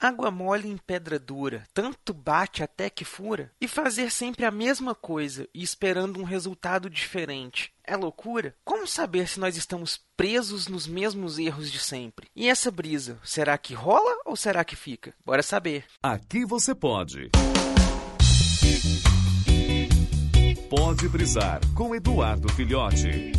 água mole em pedra dura, tanto bate até que fura, e fazer sempre a mesma coisa e esperando um resultado diferente. É loucura? Como saber se nós estamos presos nos mesmos erros de sempre? E essa brisa, será que rola ou será que fica? Bora saber. Aqui você pode. Pode brisar com Eduardo Filhote.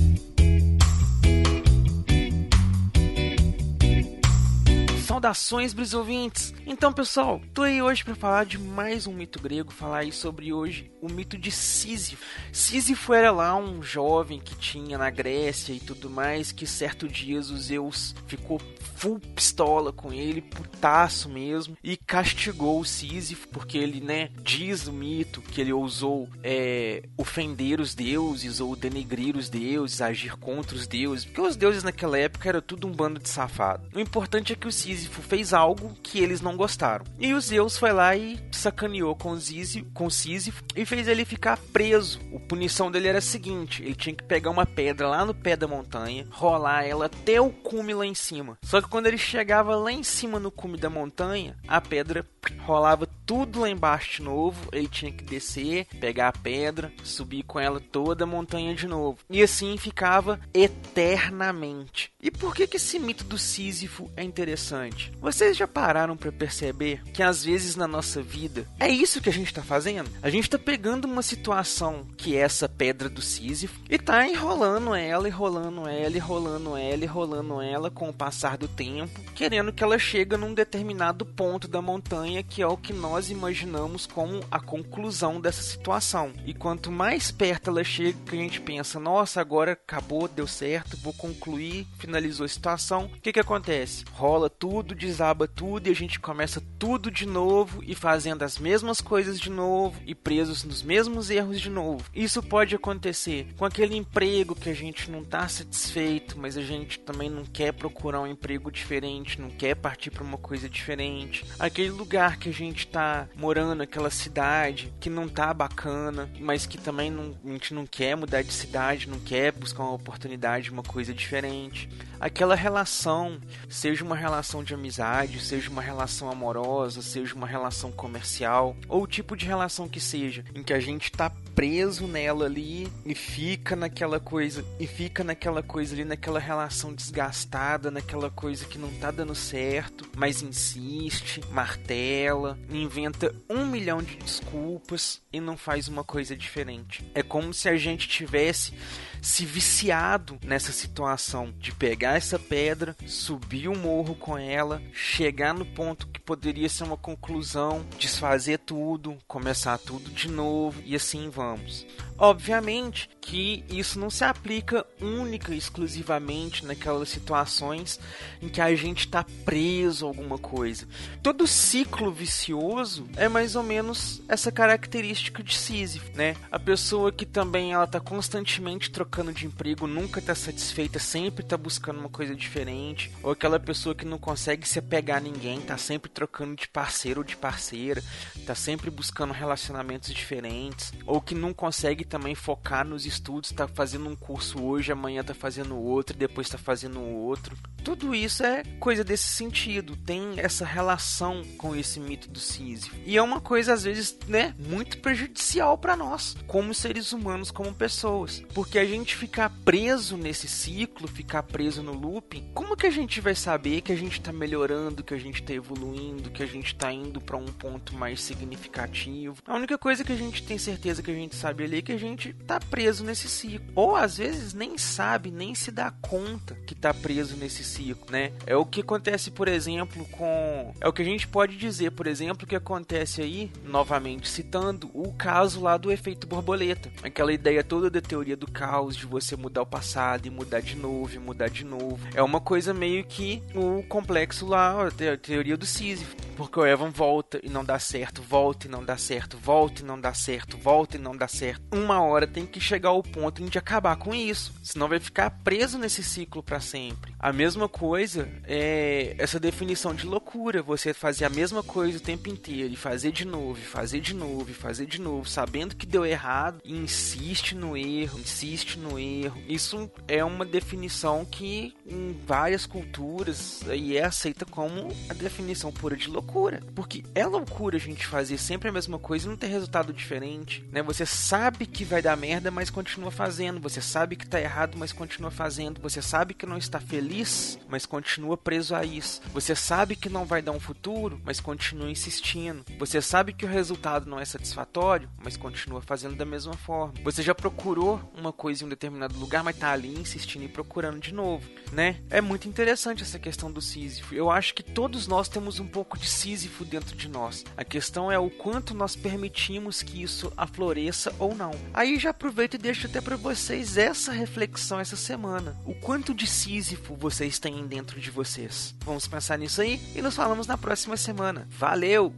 Saudações, brisouvintes! Então, pessoal, tô aí hoje para falar de mais um mito grego, falar aí sobre hoje o mito de Sísifo. Sísifo era lá um jovem que tinha na Grécia e tudo mais, que certo dia os Zeus ficou full pistola com ele, putaço mesmo, e castigou o Sísifo, porque ele, né, diz o mito que ele ousou é, ofender os deuses ou denegrir os deuses, agir contra os deuses, porque os deuses naquela época era tudo um bando de safado. O importante é que o Sísifo Sísifo fez algo que eles não gostaram. E o Zeus foi lá e sacaneou com, Sísifo, com Sísifo e fez ele ficar preso. A punição dele era a seguinte: ele tinha que pegar uma pedra lá no pé da montanha, rolar ela até o cume lá em cima. Só que quando ele chegava lá em cima no cume da montanha, a pedra rolava tudo lá embaixo de novo. Ele tinha que descer, pegar a pedra, subir com ela toda a montanha de novo. E assim ficava eternamente. E por que, que esse mito do Sísifo é interessante? Vocês já pararam para perceber que às vezes na nossa vida é isso que a gente está fazendo? A gente está pegando uma situação que é essa pedra do Sísifo e tá enrolando ela, enrolando ela, enrolando ela, enrolando ela com o passar do tempo, querendo que ela chegue num determinado ponto da montanha que é o que nós imaginamos como a conclusão dessa situação. E quanto mais perto ela chega, que a gente pensa, nossa, agora acabou, deu certo, vou concluir, finalizou a situação, o que que acontece? Rola tudo, desaba tudo e a gente começa tudo de novo e fazendo as mesmas coisas de novo e presos nos mesmos erros de novo. Isso pode acontecer com aquele emprego que a gente não está satisfeito, mas a gente também não quer procurar um emprego diferente, não quer partir para uma coisa diferente. Aquele lugar que a gente está morando, aquela cidade que não tá bacana, mas que também não, a gente não quer mudar de cidade, não quer buscar uma oportunidade, uma coisa diferente. Aquela relação, seja uma relação de amizade, seja uma relação amorosa, seja uma relação comercial, ou o tipo de relação que seja, em que a gente está preso nela ali e fica naquela coisa, e fica naquela coisa ali, naquela relação desgastada, naquela coisa que não tá dando certo, mas insiste, martela, inventa um milhão de desculpas e não faz uma coisa diferente. É como se a gente tivesse se viciado nessa situação de pegar essa pedra, subir o morro com ela, chegar no ponto que poderia ser uma conclusão, desfazer tudo, começar tudo de novo e assim vamos. Obviamente que isso não se aplica única e exclusivamente naquelas situações em que a gente está preso a alguma coisa. Todo ciclo vicioso é mais ou menos essa característica de Sísifo, né? A pessoa que também ela tá constantemente trocando de emprego, nunca está satisfeita, sempre está buscando uma coisa diferente, ou aquela pessoa que não consegue se apegar a ninguém, está sempre trocando de parceiro ou de parceira, está sempre buscando relacionamentos diferentes, ou que não consegue também focar nos estudos, tá fazendo um curso hoje, amanhã tá fazendo outro, depois tá fazendo outro. Tudo isso é coisa desse sentido, tem essa relação com esse mito do Sísifo. E é uma coisa às vezes, né, muito prejudicial para nós, como seres humanos, como pessoas, porque a gente ficar preso nesse ciclo, ficar preso no looping, como que a gente vai saber que a gente tá melhorando, que a gente tá evoluindo, que a gente tá indo para um ponto mais significativo? A única coisa que a gente tem certeza que a gente sabe ali que a gente tá preso nesse ciclo. Ou às vezes nem sabe, nem se dá conta que tá preso nesse ciclo, né? É o que acontece, por exemplo, com. É o que a gente pode dizer, por exemplo, que acontece aí, novamente citando, o caso lá do efeito borboleta. Aquela ideia toda da teoria do caos, de você mudar o passado e mudar de novo, e mudar de novo. É uma coisa meio que o complexo lá, a teoria do Sísifo. Porque o Evan volta e não dá certo, volta e não dá certo, volta e não dá certo, volta e não dá certo. Uma hora tem que chegar ao ponto de acabar com isso, senão vai ficar preso nesse ciclo para sempre. A mesma coisa é essa definição de loucura, você fazer a mesma coisa o tempo inteiro e fazer de novo, e fazer de novo, e fazer de novo, sabendo que deu errado e insiste no erro, insiste no erro. Isso é uma definição que em várias culturas aí é aceita como a definição pura de loucura, porque é loucura a gente fazer sempre a mesma coisa e não ter resultado diferente, né? Você sabe que vai dar merda, mas continua fazendo, você sabe que tá errado, mas continua fazendo, você sabe que não está feliz, mas continua preso a isso. Você sabe que não vai dar um futuro, mas continua insistindo. Você sabe que o resultado não é satisfatório, mas continua fazendo da mesma forma. Você já procurou uma coisa em um determinado lugar, mas tá ali insistindo e procurando de novo, né? É muito interessante essa questão do Sísifo. Eu acho que todos nós temos um pouco de Sísifo dentro de nós. A questão é o quanto nós permitimos que isso afloreça ou não. Aí já aproveito e deixo até para vocês essa reflexão essa semana. O quanto de Sísifo vocês têm dentro de vocês. Vamos pensar nisso aí e nos falamos na próxima semana. Valeu!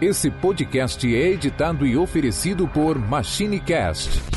Esse podcast é editado e oferecido por MachineCast